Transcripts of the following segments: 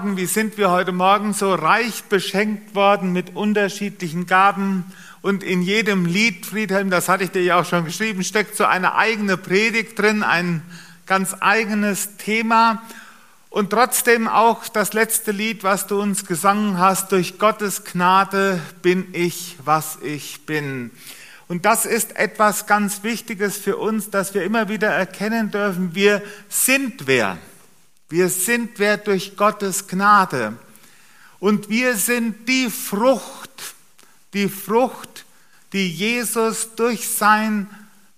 Wie sind wir heute Morgen so reich beschenkt worden mit unterschiedlichen Gaben? Und in jedem Lied, Friedhelm, das hatte ich dir ja auch schon geschrieben, steckt so eine eigene Predigt drin, ein ganz eigenes Thema. Und trotzdem auch das letzte Lied, was du uns gesungen hast, durch Gottes Gnade bin ich, was ich bin. Und das ist etwas ganz Wichtiges für uns, dass wir immer wieder erkennen dürfen, wir sind wer. Wir sind wer durch Gottes Gnade. Und wir sind die Frucht, die Frucht, die Jesus durch sein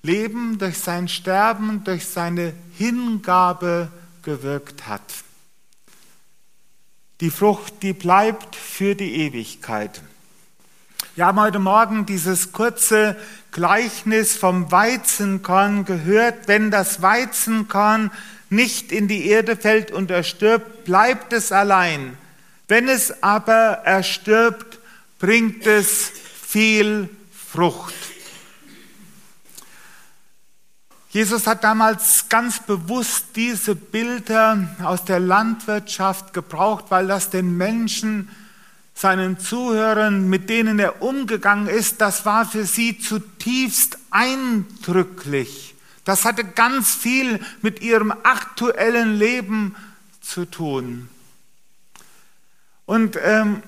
Leben, durch sein Sterben, durch seine Hingabe gewirkt hat. Die Frucht, die bleibt für die Ewigkeit. Wir haben heute Morgen dieses kurze Gleichnis vom Weizenkorn gehört. Wenn das Weizenkorn nicht in die Erde fällt und erstirbt, bleibt es allein. Wenn es aber erstirbt, bringt es viel Frucht. Jesus hat damals ganz bewusst diese Bilder aus der Landwirtschaft gebraucht, weil das den Menschen, seinen Zuhörern, mit denen er umgegangen ist, das war für sie zutiefst eindrücklich. Das hatte ganz viel mit ihrem aktuellen Leben zu tun. Und ähm,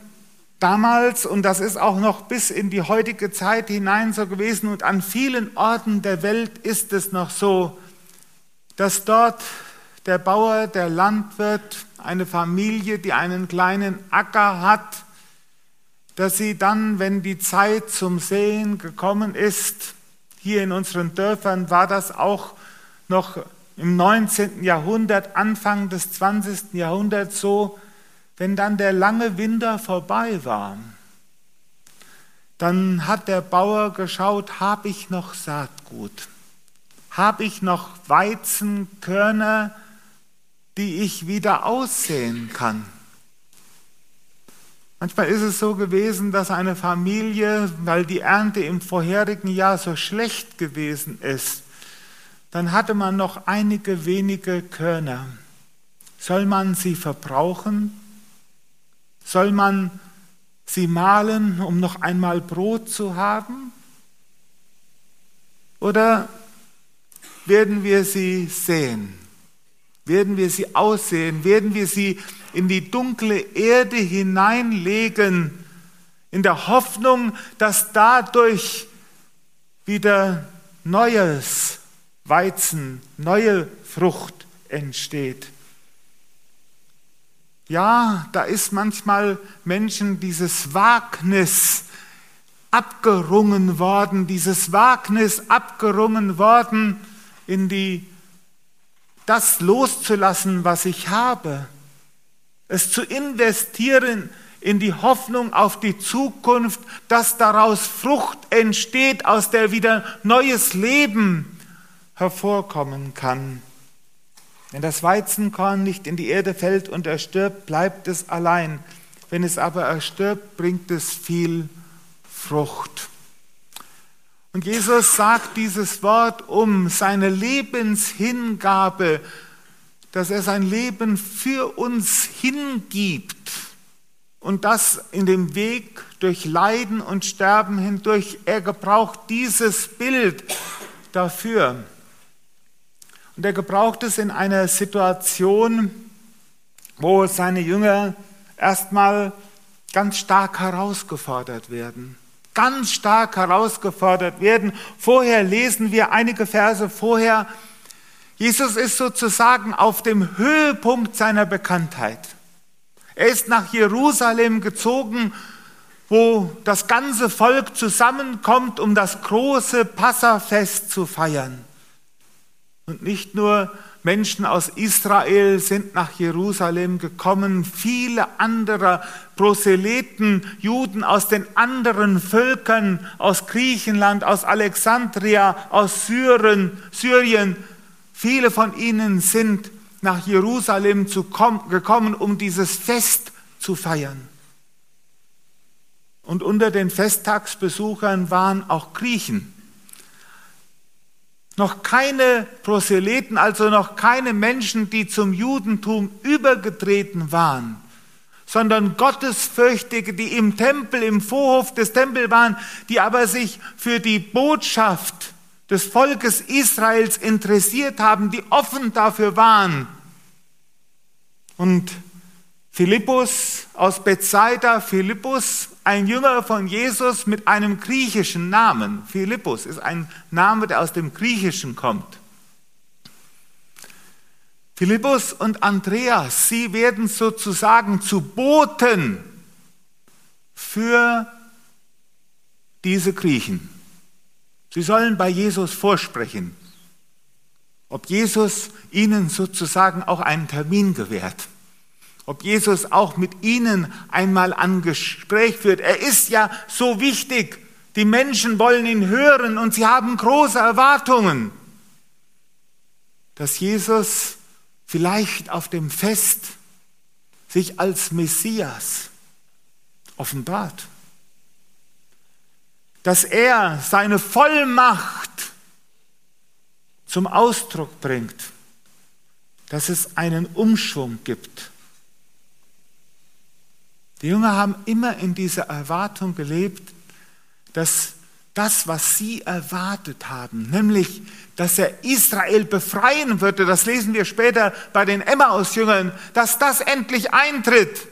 damals, und das ist auch noch bis in die heutige Zeit hinein so gewesen, und an vielen Orten der Welt ist es noch so, dass dort der Bauer, der Landwirt, eine Familie, die einen kleinen Acker hat, dass sie dann, wenn die Zeit zum Sehen gekommen ist, hier in unseren Dörfern war das auch noch im 19. Jahrhundert, Anfang des 20. Jahrhunderts so, wenn dann der lange Winter vorbei war, dann hat der Bauer geschaut, habe ich noch Saatgut? Habe ich noch Weizenkörner, die ich wieder aussehen kann? Manchmal ist es so gewesen, dass eine Familie, weil die Ernte im vorherigen Jahr so schlecht gewesen ist, dann hatte man noch einige wenige Körner. Soll man sie verbrauchen? Soll man sie mahlen, um noch einmal Brot zu haben? Oder werden wir sie sehen? Werden wir sie aussehen? Werden wir sie in die dunkle Erde hineinlegen, in der Hoffnung, dass dadurch wieder neues Weizen, neue Frucht entsteht. Ja, da ist manchmal Menschen dieses Wagnis abgerungen worden, dieses Wagnis abgerungen worden, in die das loszulassen, was ich habe es zu investieren in die Hoffnung auf die Zukunft, dass daraus Frucht entsteht, aus der wieder neues Leben hervorkommen kann. Wenn das Weizenkorn nicht in die Erde fällt und erstirbt, bleibt es allein. Wenn es aber erstirbt, bringt es viel Frucht. Und Jesus sagt dieses Wort um seine Lebenshingabe dass er sein Leben für uns hingibt und das in dem Weg durch Leiden und Sterben hindurch. Er gebraucht dieses Bild dafür. Und er gebraucht es in einer Situation, wo seine Jünger erstmal ganz stark herausgefordert werden. Ganz stark herausgefordert werden. Vorher lesen wir einige Verse vorher, Jesus ist sozusagen auf dem Höhepunkt seiner Bekanntheit. Er ist nach Jerusalem gezogen, wo das ganze Volk zusammenkommt, um das große Passafest zu feiern. Und nicht nur Menschen aus Israel sind nach Jerusalem gekommen, viele andere Proselyten, Juden aus den anderen Völkern, aus Griechenland, aus Alexandria, aus Syrien, Syrien Viele von ihnen sind nach Jerusalem gekommen, um dieses Fest zu feiern. Und unter den Festtagsbesuchern waren auch Griechen. Noch keine Proselyten, also noch keine Menschen, die zum Judentum übergetreten waren, sondern Gottesfürchtige, die im Tempel, im Vorhof des Tempels waren, die aber sich für die Botschaft des Volkes Israels interessiert haben, die offen dafür waren. Und Philippus aus Bethsaida, Philippus, ein Jünger von Jesus mit einem griechischen Namen. Philippus ist ein Name, der aus dem Griechischen kommt. Philippus und Andreas, sie werden sozusagen zu Boten für diese Griechen. Sie sollen bei Jesus vorsprechen, ob Jesus ihnen sozusagen auch einen Termin gewährt, ob Jesus auch mit ihnen einmal ein Gespräch führt. Er ist ja so wichtig. Die Menschen wollen ihn hören und sie haben große Erwartungen, dass Jesus vielleicht auf dem Fest sich als Messias offenbart. Dass er seine Vollmacht zum Ausdruck bringt, dass es einen Umschwung gibt. Die Jünger haben immer in dieser Erwartung gelebt, dass das, was sie erwartet haben, nämlich, dass er Israel befreien würde, das lesen wir später bei den Emmaus-Jüngern, dass das endlich eintritt.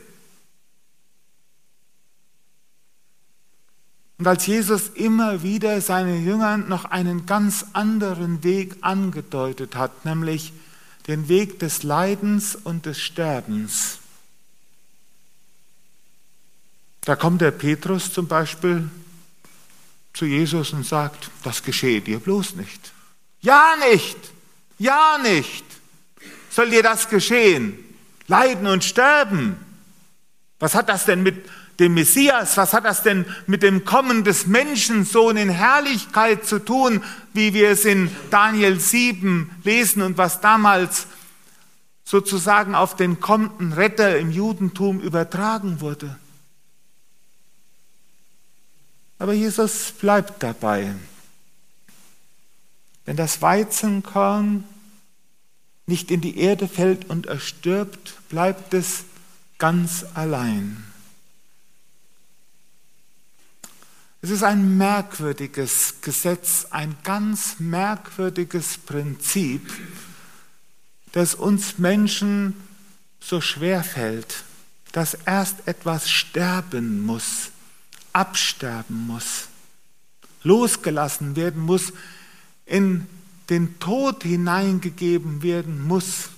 Und als Jesus immer wieder seinen Jüngern noch einen ganz anderen Weg angedeutet hat, nämlich den Weg des Leidens und des Sterbens, da kommt der Petrus zum Beispiel zu Jesus und sagt, das geschehe dir bloß nicht. Ja nicht, ja nicht soll dir das geschehen. Leiden und sterben. Was hat das denn mit dem Messias, was hat das denn mit dem Kommen des Menschensohn in Herrlichkeit zu tun, wie wir es in Daniel 7 lesen und was damals sozusagen auf den kommenden Retter im Judentum übertragen wurde? Aber Jesus bleibt dabei. Wenn das Weizenkorn nicht in die Erde fällt und erstirbt, bleibt es ganz allein. Es ist ein merkwürdiges Gesetz, ein ganz merkwürdiges Prinzip, das uns Menschen so schwer fällt, dass erst etwas sterben muss, absterben muss, losgelassen werden muss, in den Tod hineingegeben werden muss,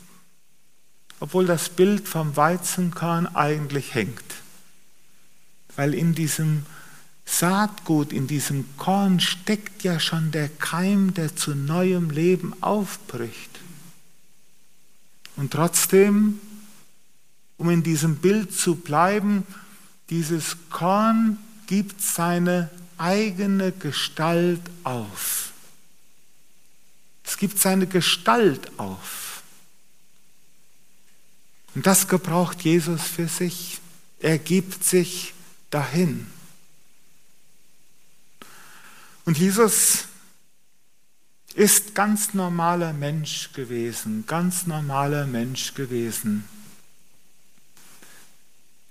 obwohl das Bild vom Weizenkorn eigentlich hängt. Weil in diesem Saatgut, in diesem Korn steckt ja schon der Keim, der zu neuem Leben aufbricht. Und trotzdem, um in diesem Bild zu bleiben, dieses Korn gibt seine eigene Gestalt auf. Es gibt seine Gestalt auf. Und das gebraucht Jesus für sich. Er gibt sich dahin. Und Jesus ist ganz normaler Mensch gewesen, ganz normaler Mensch gewesen.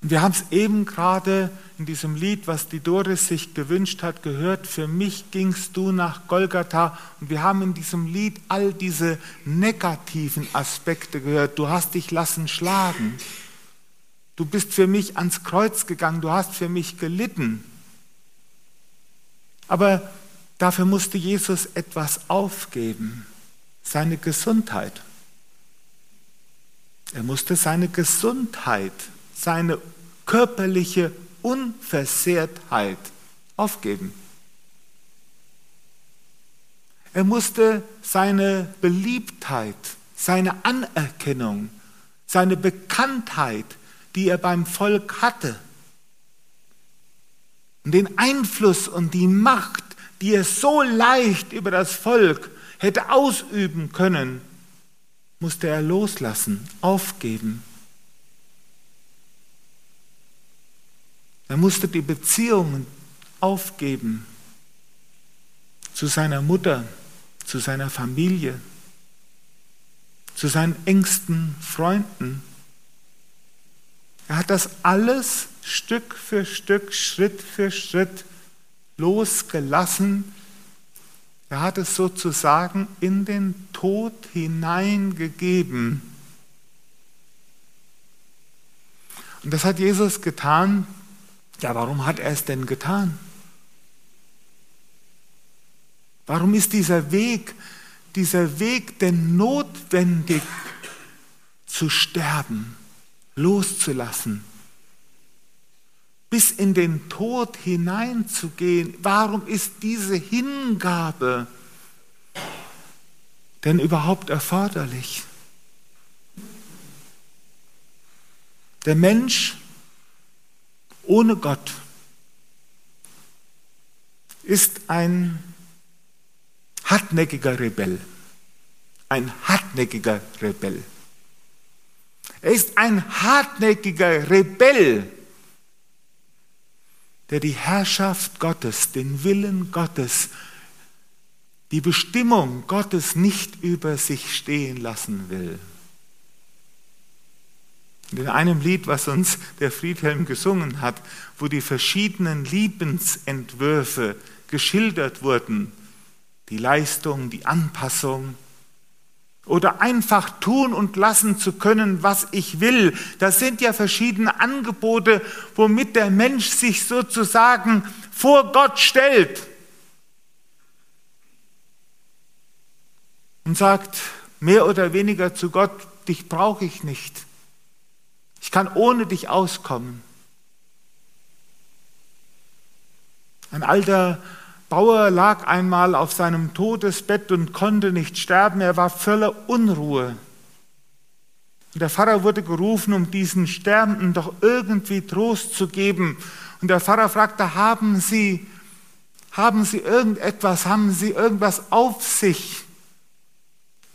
Wir haben es eben gerade in diesem Lied, was die Doris sich gewünscht hat, gehört, für mich gingst du nach Golgatha. Und wir haben in diesem Lied all diese negativen Aspekte gehört. Du hast dich lassen schlagen. Du bist für mich ans Kreuz gegangen. Du hast für mich gelitten. Aber dafür musste Jesus etwas aufgeben. Seine Gesundheit. Er musste seine Gesundheit seine körperliche Unversehrtheit aufgeben. Er musste seine Beliebtheit, seine Anerkennung, seine Bekanntheit, die er beim Volk hatte, und den Einfluss und die Macht, die er so leicht über das Volk hätte ausüben können, musste er loslassen, aufgeben. Er musste die Beziehungen aufgeben zu seiner Mutter, zu seiner Familie, zu seinen engsten Freunden. Er hat das alles Stück für Stück, Schritt für Schritt losgelassen. Er hat es sozusagen in den Tod hineingegeben. Und das hat Jesus getan. Ja, warum hat er es denn getan? Warum ist dieser Weg, dieser Weg denn notwendig zu sterben, loszulassen, bis in den Tod hineinzugehen? Warum ist diese Hingabe denn überhaupt erforderlich? Der Mensch ohne Gott ist ein hartnäckiger Rebell. Ein hartnäckiger Rebell. Er ist ein hartnäckiger Rebell, der die Herrschaft Gottes, den Willen Gottes, die Bestimmung Gottes nicht über sich stehen lassen will. In einem Lied, was uns der Friedhelm gesungen hat, wo die verschiedenen Liebensentwürfe geschildert wurden, die Leistung, die Anpassung oder einfach tun und lassen zu können, was ich will. Das sind ja verschiedene Angebote, womit der Mensch sich sozusagen vor Gott stellt und sagt mehr oder weniger zu Gott, dich brauche ich nicht. Ich kann ohne dich auskommen. Ein alter Bauer lag einmal auf seinem Todesbett und konnte nicht sterben, er war voller Unruhe. Und der Pfarrer wurde gerufen, um diesen Sterbenden doch irgendwie Trost zu geben. Und der Pfarrer fragte, haben Sie, haben Sie irgendetwas, haben Sie irgendwas auf sich?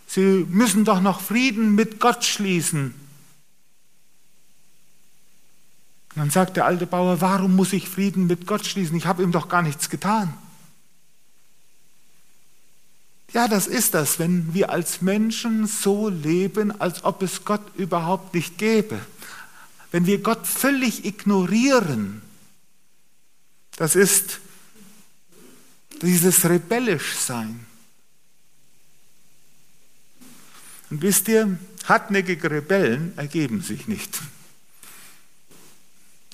Sie müssen doch noch Frieden mit Gott schließen. Und dann sagt der alte Bauer, warum muss ich Frieden mit Gott schließen? Ich habe ihm doch gar nichts getan. Ja, das ist das, wenn wir als Menschen so leben, als ob es Gott überhaupt nicht gäbe. Wenn wir Gott völlig ignorieren, das ist dieses rebellisch sein. Und wisst ihr, hartnäckige Rebellen ergeben sich nicht.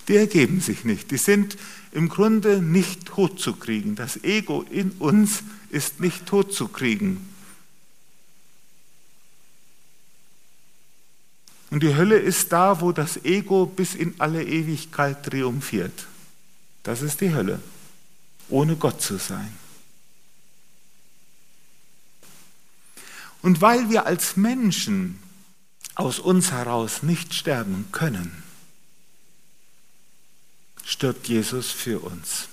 Die ergeben sich nicht. Die sind im Grunde nicht totzukriegen. Das Ego in uns ist nicht totzukriegen. Und die Hölle ist da, wo das Ego bis in alle Ewigkeit triumphiert. Das ist die Hölle, ohne Gott zu sein. Und weil wir als Menschen aus uns heraus nicht sterben können, stirbt Jesus für uns.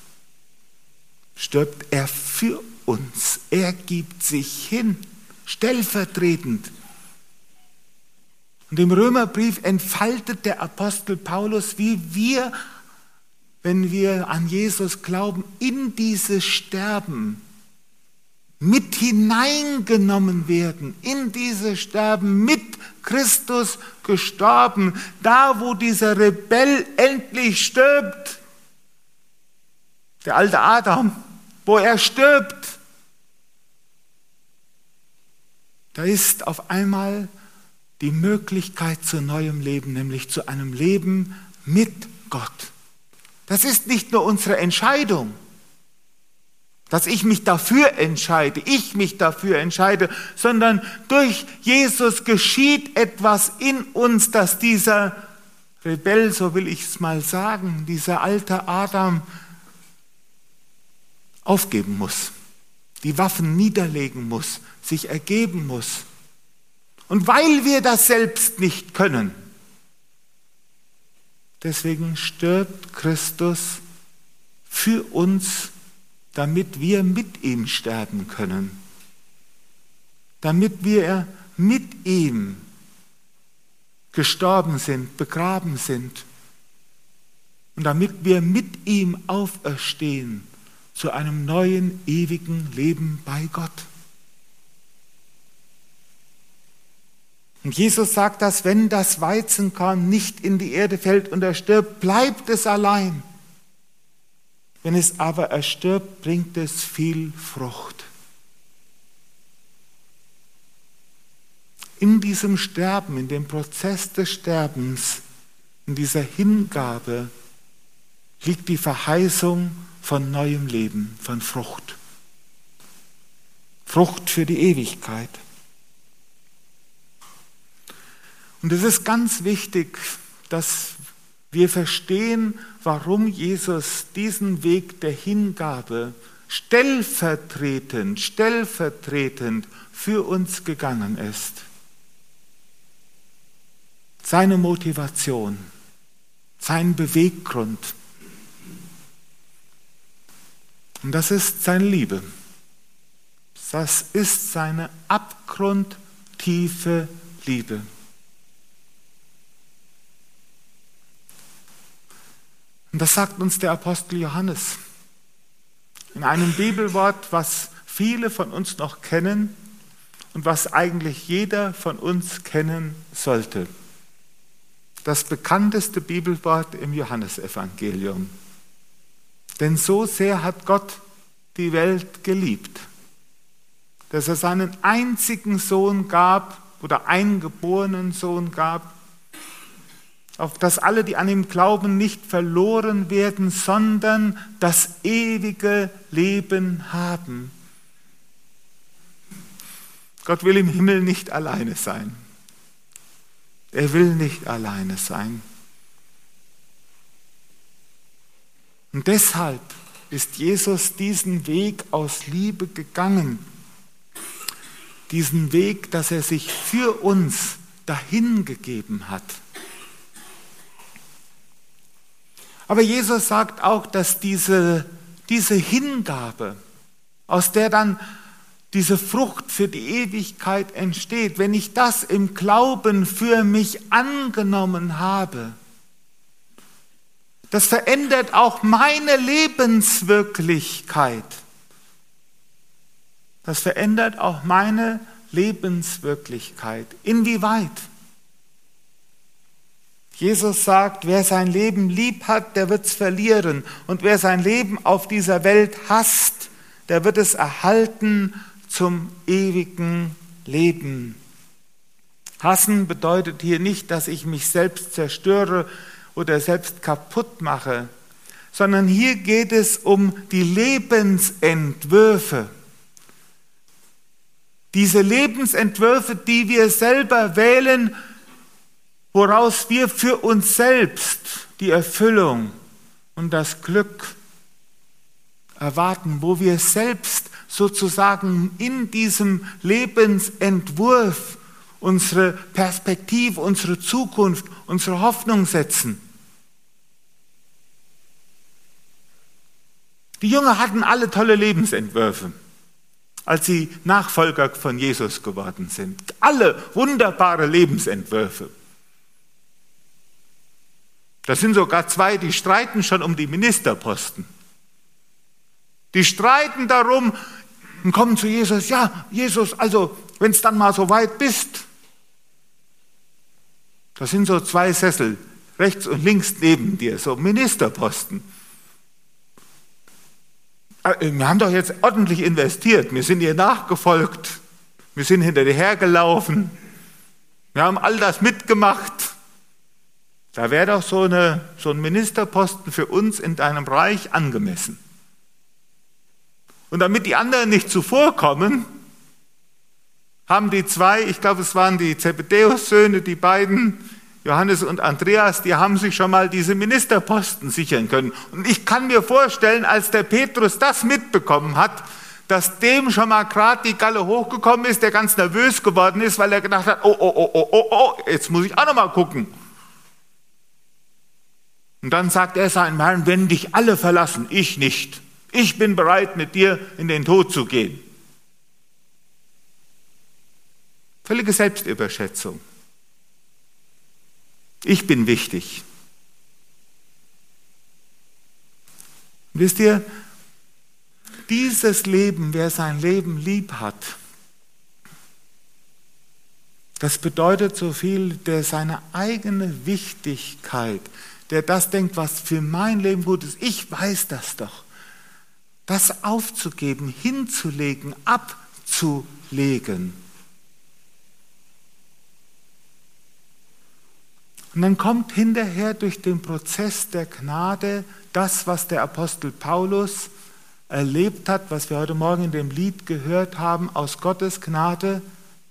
Stirbt er für uns. Er gibt sich hin, stellvertretend. Und im Römerbrief entfaltet der Apostel Paulus, wie wir, wenn wir an Jesus glauben, in dieses Sterben mit hineingenommen werden, in dieses Sterben mit Christus gestorben, da wo dieser Rebell endlich stirbt, der alte Adam, wo er stirbt, da ist auf einmal die Möglichkeit zu neuem Leben, nämlich zu einem Leben mit Gott. Das ist nicht nur unsere Entscheidung, dass ich mich dafür entscheide, ich mich dafür entscheide, sondern durch Jesus geschieht etwas in uns, dass dieser Rebell, so will ich es mal sagen, dieser alte Adam aufgeben muss, die Waffen niederlegen muss, sich ergeben muss. Und weil wir das selbst nicht können, deswegen stirbt Christus für uns damit wir mit ihm sterben können, damit wir mit ihm gestorben sind, begraben sind und damit wir mit ihm auferstehen zu einem neuen, ewigen Leben bei Gott. Und Jesus sagt, dass wenn das Weizenkorn nicht in die Erde fällt und erstirbt, bleibt es allein. Wenn es aber erstirbt, bringt es viel Frucht. In diesem Sterben, in dem Prozess des Sterbens, in dieser Hingabe liegt die Verheißung von neuem Leben, von Frucht. Frucht für die Ewigkeit. Und es ist ganz wichtig, dass wir verstehen, warum Jesus diesen Weg der Hingabe stellvertretend, stellvertretend für uns gegangen ist. Seine Motivation, sein Beweggrund. Und das ist seine Liebe. Das ist seine abgrundtiefe Liebe. Und das sagt uns der Apostel Johannes in einem Bibelwort, was viele von uns noch kennen und was eigentlich jeder von uns kennen sollte. Das bekannteste Bibelwort im Johannesevangelium. Denn so sehr hat Gott die Welt geliebt, dass er seinen einzigen Sohn gab oder eingeborenen Sohn gab, auf dass alle, die an ihm glauben, nicht verloren werden, sondern das ewige Leben haben. Gott will im Himmel nicht alleine sein. Er will nicht alleine sein. Und deshalb ist Jesus diesen Weg aus Liebe gegangen. Diesen Weg, dass er sich für uns dahingegeben hat. Aber Jesus sagt auch, dass diese, diese Hingabe, aus der dann diese Frucht für die Ewigkeit entsteht, wenn ich das im Glauben für mich angenommen habe, das verändert auch meine Lebenswirklichkeit. Das verändert auch meine Lebenswirklichkeit. Inwieweit? Jesus sagt, wer sein Leben lieb hat, der wird es verlieren. Und wer sein Leben auf dieser Welt hasst, der wird es erhalten zum ewigen Leben. Hassen bedeutet hier nicht, dass ich mich selbst zerstöre oder selbst kaputt mache, sondern hier geht es um die Lebensentwürfe. Diese Lebensentwürfe, die wir selber wählen, woraus wir für uns selbst die Erfüllung und das Glück erwarten, wo wir selbst sozusagen in diesem Lebensentwurf unsere Perspektive, unsere Zukunft, unsere Hoffnung setzen. Die Jünger hatten alle tolle Lebensentwürfe, als sie Nachfolger von Jesus geworden sind. Alle wunderbare Lebensentwürfe. Das sind sogar zwei, die streiten schon um die Ministerposten. Die streiten darum und kommen zu Jesus, ja, Jesus, also wenn es dann mal so weit bist, das sind so zwei Sessel, rechts und links neben dir, so Ministerposten. Äh, wir haben doch jetzt ordentlich investiert, wir sind ihr nachgefolgt, wir sind hinter dir hergelaufen, wir haben all das mitgemacht. Da wäre doch so, eine, so ein Ministerposten für uns in deinem Reich angemessen. Und damit die anderen nicht zuvorkommen, haben die zwei, ich glaube es waren die Zebedeus-Söhne, die beiden, Johannes und Andreas, die haben sich schon mal diese Ministerposten sichern können. Und ich kann mir vorstellen, als der Petrus das mitbekommen hat, dass dem schon mal gerade die Galle hochgekommen ist, der ganz nervös geworden ist, weil er gedacht hat, oh, oh, oh, oh, oh, oh, jetzt muss ich auch noch mal gucken. Und dann sagt er seinem Herrn, wenn dich alle verlassen, ich nicht. Ich bin bereit, mit dir in den Tod zu gehen. Völlige Selbstüberschätzung. Ich bin wichtig. Wisst ihr, dieses Leben, wer sein Leben lieb hat, Das bedeutet so viel, der seine eigene Wichtigkeit, der das denkt, was für mein Leben gut ist, ich weiß das doch. Das aufzugeben, hinzulegen, abzulegen. Und dann kommt hinterher durch den Prozess der Gnade das, was der Apostel Paulus erlebt hat, was wir heute Morgen in dem Lied gehört haben, aus Gottes Gnade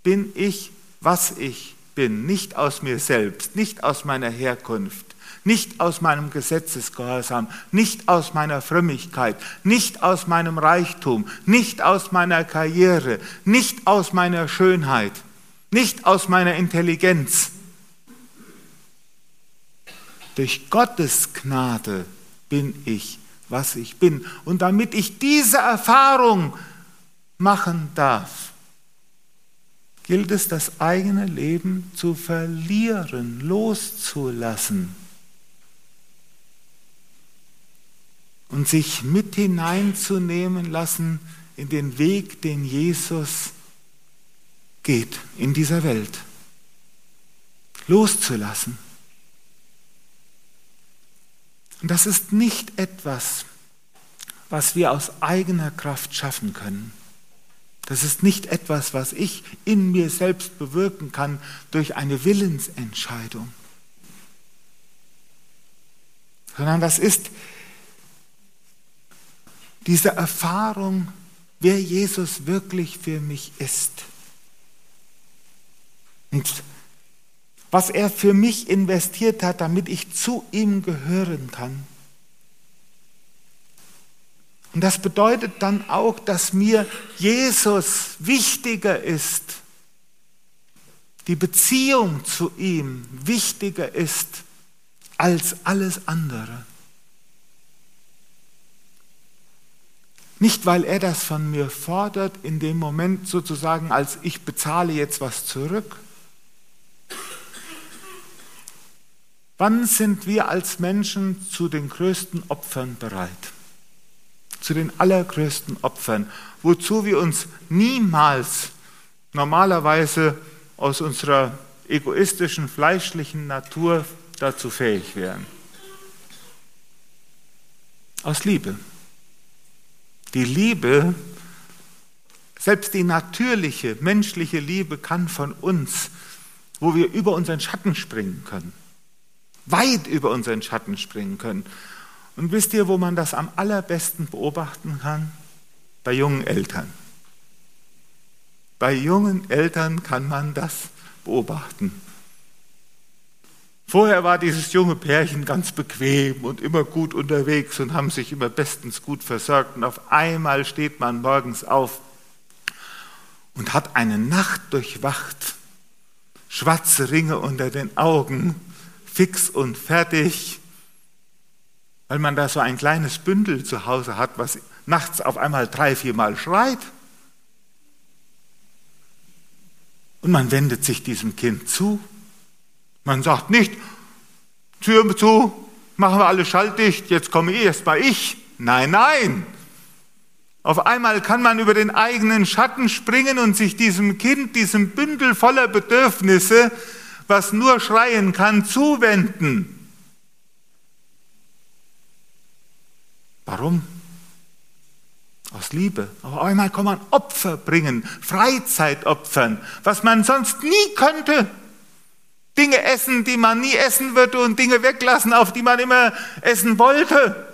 bin ich, was ich bin, nicht aus mir selbst, nicht aus meiner Herkunft, nicht aus meinem Gesetzesgehorsam, nicht aus meiner Frömmigkeit, nicht aus meinem Reichtum, nicht aus meiner Karriere, nicht aus meiner Schönheit, nicht aus meiner Intelligenz. Durch Gottes Gnade bin ich, was ich bin. Und damit ich diese Erfahrung machen darf, gilt es, das eigene Leben zu verlieren, loszulassen und sich mit hineinzunehmen lassen in den Weg, den Jesus geht in dieser Welt. Loszulassen. Und das ist nicht etwas, was wir aus eigener Kraft schaffen können. Das ist nicht etwas, was ich in mir selbst bewirken kann durch eine Willensentscheidung, sondern das ist diese Erfahrung, wer Jesus wirklich für mich ist. Und was er für mich investiert hat, damit ich zu ihm gehören kann. Und das bedeutet dann auch, dass mir Jesus wichtiger ist, die Beziehung zu ihm wichtiger ist als alles andere. Nicht, weil er das von mir fordert, in dem Moment sozusagen, als ich bezahle jetzt was zurück, Wann sind wir als Menschen zu den größten Opfern bereit? Zu den allergrößten Opfern, wozu wir uns niemals normalerweise aus unserer egoistischen, fleischlichen Natur dazu fähig wären. Aus Liebe. Die Liebe, selbst die natürliche, menschliche Liebe kann von uns, wo wir über unseren Schatten springen können weit über unseren Schatten springen können. Und wisst ihr, wo man das am allerbesten beobachten kann? Bei jungen Eltern. Bei jungen Eltern kann man das beobachten. Vorher war dieses junge Pärchen ganz bequem und immer gut unterwegs und haben sich immer bestens gut versorgt. Und auf einmal steht man morgens auf und hat eine Nacht durchwacht, schwarze Ringe unter den Augen fix und fertig, weil man da so ein kleines Bündel zu Hause hat, was nachts auf einmal drei, viermal schreit. Und man wendet sich diesem Kind zu. Man sagt nicht, Tür zu, machen wir alle schalldicht, jetzt komme erst mal ich. Nein, nein. Auf einmal kann man über den eigenen Schatten springen und sich diesem Kind, diesem Bündel voller Bedürfnisse was nur schreien kann, zuwenden. Warum? Aus Liebe. Auf einmal kann man Opfer bringen, Freizeit opfern, was man sonst nie könnte. Dinge essen, die man nie essen würde und Dinge weglassen, auf die man immer essen wollte.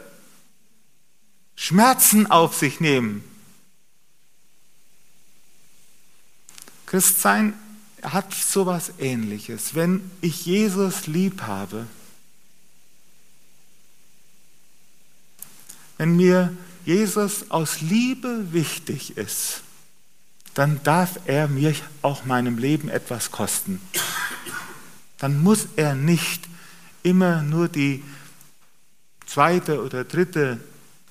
Schmerzen auf sich nehmen. Christsein hat so etwas Ähnliches. Wenn ich Jesus lieb habe, wenn mir Jesus aus Liebe wichtig ist, dann darf er mir auch meinem Leben etwas kosten. Dann muss er nicht immer nur die zweite oder dritte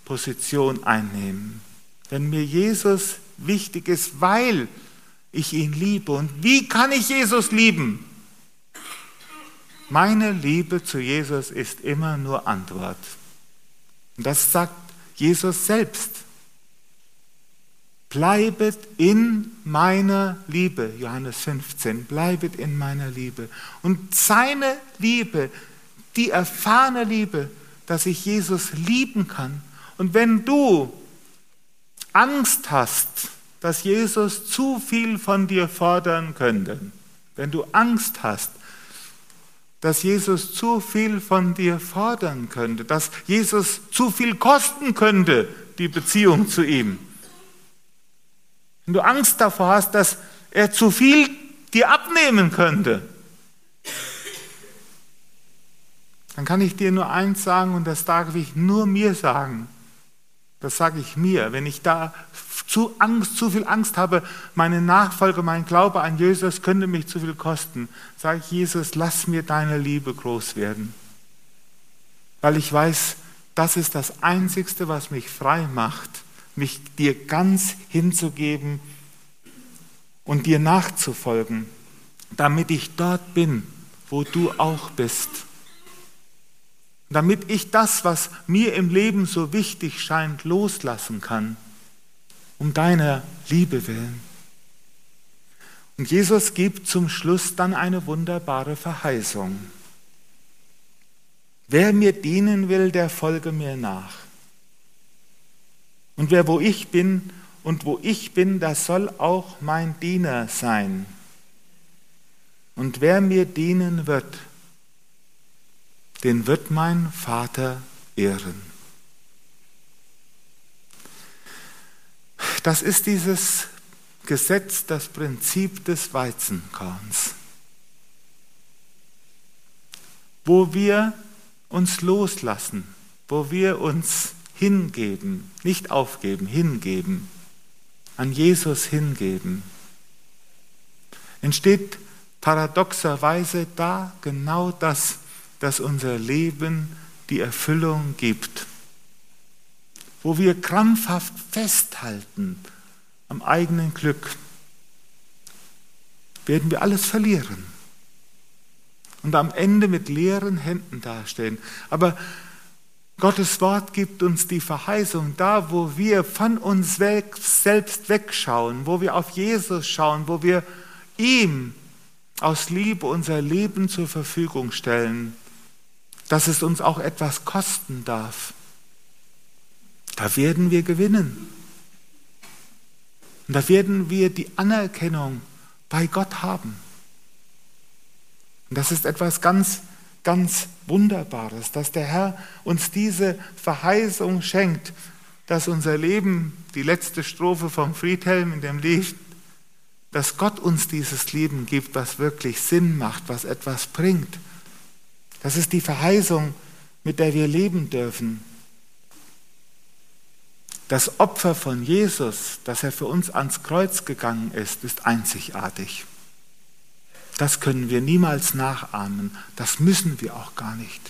Position einnehmen. Wenn mir Jesus wichtig ist, weil ich ihn liebe. Und wie kann ich Jesus lieben? Meine Liebe zu Jesus ist immer nur Antwort. Und das sagt Jesus selbst. Bleibet in meiner Liebe, Johannes 15, bleibet in meiner Liebe. Und seine Liebe, die erfahrene Liebe, dass ich Jesus lieben kann. Und wenn du Angst hast, dass Jesus zu viel von dir fordern könnte, wenn du Angst hast, dass Jesus zu viel von dir fordern könnte, dass Jesus zu viel kosten könnte, die Beziehung zu ihm, wenn du Angst davor hast, dass er zu viel dir abnehmen könnte, dann kann ich dir nur eins sagen und das darf ich nur mir sagen. Das sage ich mir. Wenn ich da zu, Angst, zu viel Angst habe, meine Nachfolge, mein Glaube an Jesus könnte mich zu viel kosten, sage ich Jesus, lass mir deine Liebe groß werden. Weil ich weiß, das ist das Einzigste, was mich frei macht mich dir ganz hinzugeben und dir nachzufolgen, damit ich dort bin, wo du auch bist. Damit ich das, was mir im Leben so wichtig scheint, loslassen kann, um deiner Liebe willen. Und Jesus gibt zum Schluss dann eine wunderbare Verheißung. Wer mir dienen will, der folge mir nach. Und wer wo ich bin und wo ich bin, das soll auch mein Diener sein. Und wer mir dienen wird, den wird mein Vater ehren. Das ist dieses Gesetz, das Prinzip des Weizenkorns, wo wir uns loslassen, wo wir uns hingeben, nicht aufgeben, hingeben, an Jesus hingeben, entsteht paradoxerweise da genau das, dass unser Leben die Erfüllung gibt, wo wir krampfhaft festhalten am eigenen Glück, werden wir alles verlieren und am Ende mit leeren Händen dastehen. Aber Gottes Wort gibt uns die Verheißung, da wo wir von uns selbst wegschauen, wo wir auf Jesus schauen, wo wir ihm aus Liebe unser Leben zur Verfügung stellen, dass es uns auch etwas kosten darf. Da werden wir gewinnen. Und da werden wir die Anerkennung bei Gott haben. Und das ist etwas ganz ganz Wunderbares, dass der Herr uns diese Verheißung schenkt, dass unser Leben, die letzte Strophe vom Friedhelm in dem Lied, dass Gott uns dieses Leben gibt, was wirklich Sinn macht, was etwas bringt. Das ist die Verheißung, mit der wir leben dürfen. Das Opfer von Jesus, dass er für uns ans Kreuz gegangen ist, ist einzigartig. Das können wir niemals nachahmen. Das müssen wir auch gar nicht.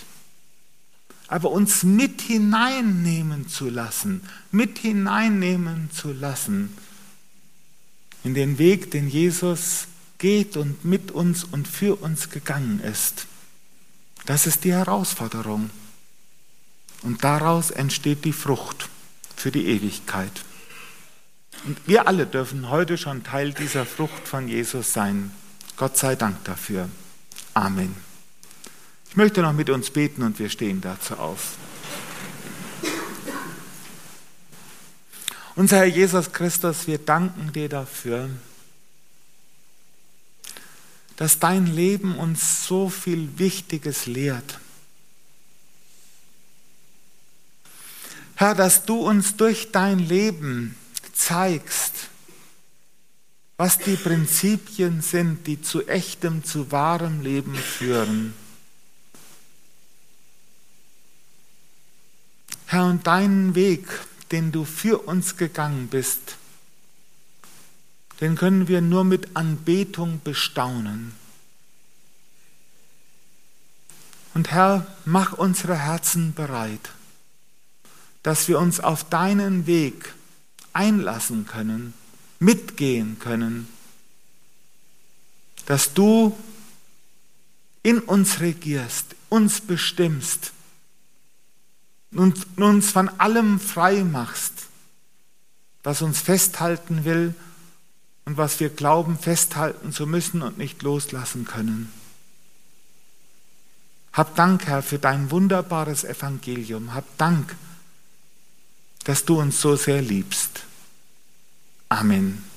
Aber uns mit hineinnehmen zu lassen, mit hineinnehmen zu lassen in den Weg, den Jesus geht und mit uns und für uns gegangen ist. Das ist die Herausforderung. Und daraus entsteht die Frucht für die Ewigkeit. Und wir alle dürfen heute schon Teil dieser Frucht von Jesus sein. Gott sei Dank dafür. Amen. Ich möchte noch mit uns beten und wir stehen dazu auf. Unser Herr Jesus Christus, wir danken dir dafür, dass dein Leben uns so viel Wichtiges lehrt. Herr, dass du uns durch dein Leben zeigst, was die Prinzipien sind, die zu echtem, zu wahrem Leben führen. Herr, und deinen Weg, den du für uns gegangen bist, den können wir nur mit Anbetung bestaunen. Und Herr, mach unsere Herzen bereit, dass wir uns auf deinen Weg einlassen können mitgehen können, dass du in uns regierst, uns bestimmst und uns von allem frei machst, was uns festhalten will und was wir glauben festhalten zu müssen und nicht loslassen können. Hab Dank, Herr, für dein wunderbares Evangelium. Hab Dank, dass du uns so sehr liebst. Amen.